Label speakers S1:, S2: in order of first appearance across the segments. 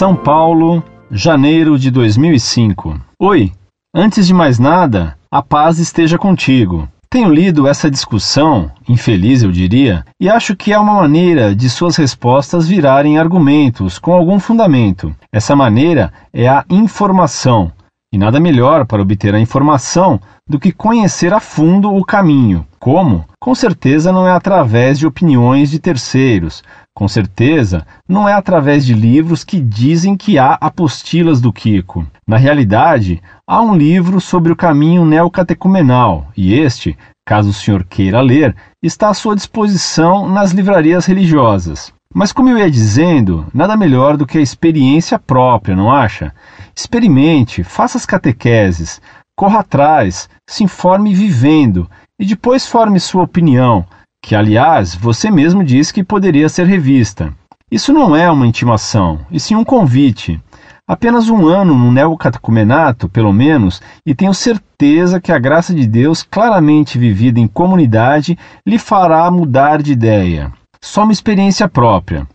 S1: São Paulo, janeiro de 2005. Oi, antes de mais nada, a paz esteja contigo. Tenho lido essa discussão, infeliz eu diria, e acho que é uma maneira de suas respostas virarem argumentos com algum fundamento. Essa maneira é a informação, e nada melhor para obter a informação do que conhecer a fundo o caminho. Como? Com certeza não é através de opiniões de terceiros, com certeza, não é através de livros que dizem que há apostilas do Kiko. Na realidade, há um livro sobre o caminho neocatecumenal, e este, caso o senhor queira ler, está à sua disposição nas livrarias religiosas. Mas, como eu ia dizendo, nada melhor do que a experiência própria, não acha? Experimente, faça as catequeses, corra atrás, se informe vivendo e depois forme sua opinião que, aliás, você mesmo disse que poderia ser revista. Isso não é uma intimação, e sim um convite. Apenas um ano no neocatecumenato, pelo menos, e tenho certeza que a graça de Deus, claramente vivida em comunidade, lhe fará mudar de ideia. Só uma experiência própria.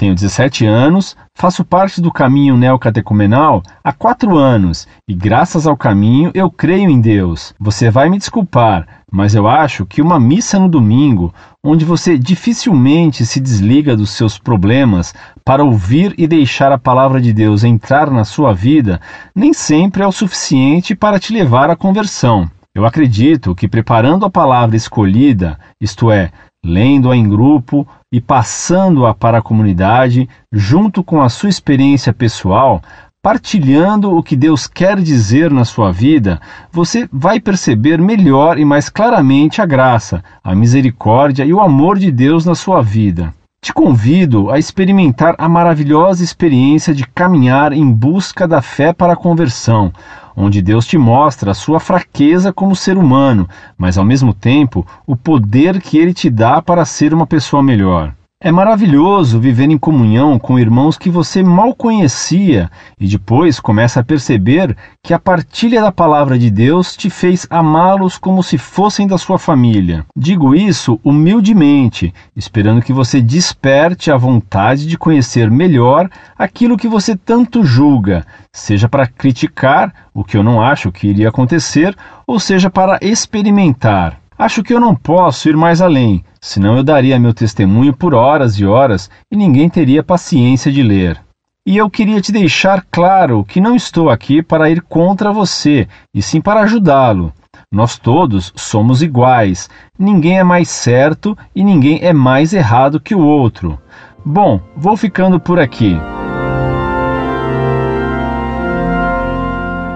S1: Tenho 17 anos, faço parte do caminho neocatecumenal há quatro anos e, graças ao caminho, eu creio em Deus. Você vai me desculpar, mas eu acho que uma missa no domingo, onde você dificilmente se desliga dos seus problemas para ouvir e deixar a palavra de Deus entrar na sua vida, nem sempre é o suficiente para te levar à conversão. Eu acredito que preparando a palavra escolhida, isto é, lendo-a em grupo e passando-a para a comunidade, junto com a sua experiência pessoal, partilhando o que Deus quer dizer na sua vida, você vai perceber melhor e mais claramente a graça, a misericórdia e o amor de Deus na sua vida. Te convido a experimentar a maravilhosa experiência de caminhar em busca da fé para a conversão, onde Deus te mostra a sua fraqueza como ser humano, mas ao mesmo tempo o poder que ele te dá para ser uma pessoa melhor. É maravilhoso viver em comunhão com irmãos que você mal conhecia e depois começa a perceber que a partilha da palavra de Deus te fez amá-los como se fossem da sua família. Digo isso humildemente, esperando que você desperte a vontade de conhecer melhor aquilo que você tanto julga, seja para criticar, o que eu não acho que iria acontecer, ou seja para experimentar. Acho que eu não posso ir mais além, senão eu daria meu testemunho por horas e horas e ninguém teria paciência de ler. E eu queria te deixar claro que não estou aqui para ir contra você, e sim para ajudá-lo. Nós todos somos iguais, ninguém é mais certo e ninguém é mais errado que o outro. Bom, vou ficando por aqui.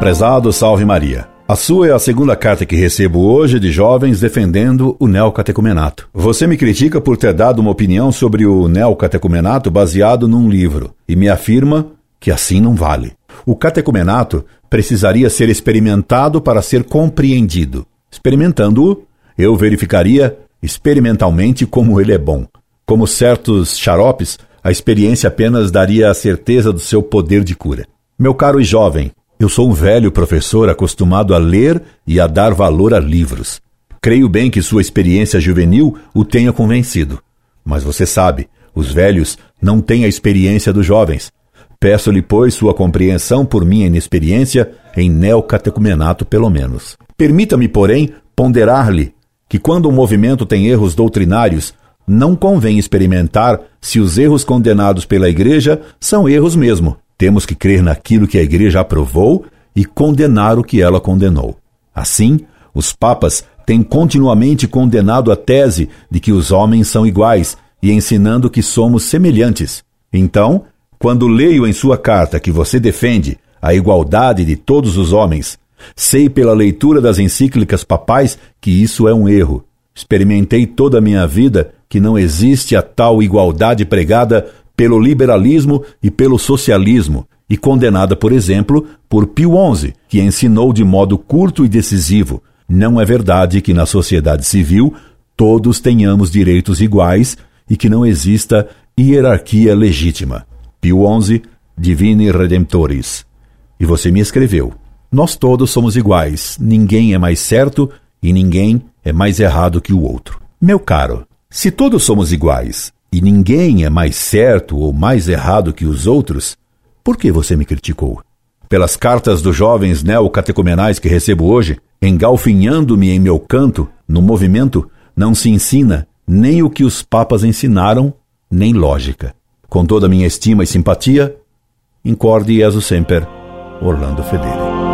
S2: Prezado Salve Maria. A sua é a segunda carta que recebo hoje de jovens defendendo o neocatecumenato. Você me critica por ter dado uma opinião sobre o neocatecumenato baseado num livro e me afirma que assim não vale. O catecumenato precisaria ser experimentado para ser compreendido. Experimentando-o, eu verificaria experimentalmente como ele é bom. Como certos xaropes, a experiência apenas daria a certeza do seu poder de cura. Meu caro e jovem, eu sou um velho professor acostumado a ler e a dar valor a livros. Creio bem que sua experiência juvenil o tenha convencido. Mas você sabe, os velhos não têm a experiência dos jovens. Peço-lhe, pois, sua compreensão por minha inexperiência em neocatecumenato, pelo menos. Permita-me, porém, ponderar-lhe que quando o movimento tem erros doutrinários, não convém experimentar se os erros condenados pela Igreja são erros mesmo, temos que crer naquilo que a Igreja aprovou e condenar o que ela condenou. Assim, os papas têm continuamente condenado a tese de que os homens são iguais e ensinando que somos semelhantes. Então, quando leio em sua carta que você defende a igualdade de todos os homens, sei pela leitura das encíclicas papais que isso é um erro. Experimentei toda a minha vida que não existe a tal igualdade pregada pelo liberalismo e pelo socialismo, e condenada, por exemplo, por Pio XI, que ensinou de modo curto e decisivo: não é verdade que na sociedade civil todos tenhamos direitos iguais e que não exista hierarquia legítima. Pio XI, Divini Redemptoris. E você me escreveu: Nós todos somos iguais, ninguém é mais certo e ninguém é mais errado que o outro. Meu caro, se todos somos iguais e ninguém é mais certo ou mais errado que os outros, Por que você me criticou? Pelas cartas dos jovens neocatecumenais que recebo hoje, engalfinhando-me em meu canto, no movimento, não se ensina nem o que os papas ensinaram, nem lógica. Com toda a minha estima e simpatia, incorde Jesus Semper, Orlando Fedeli.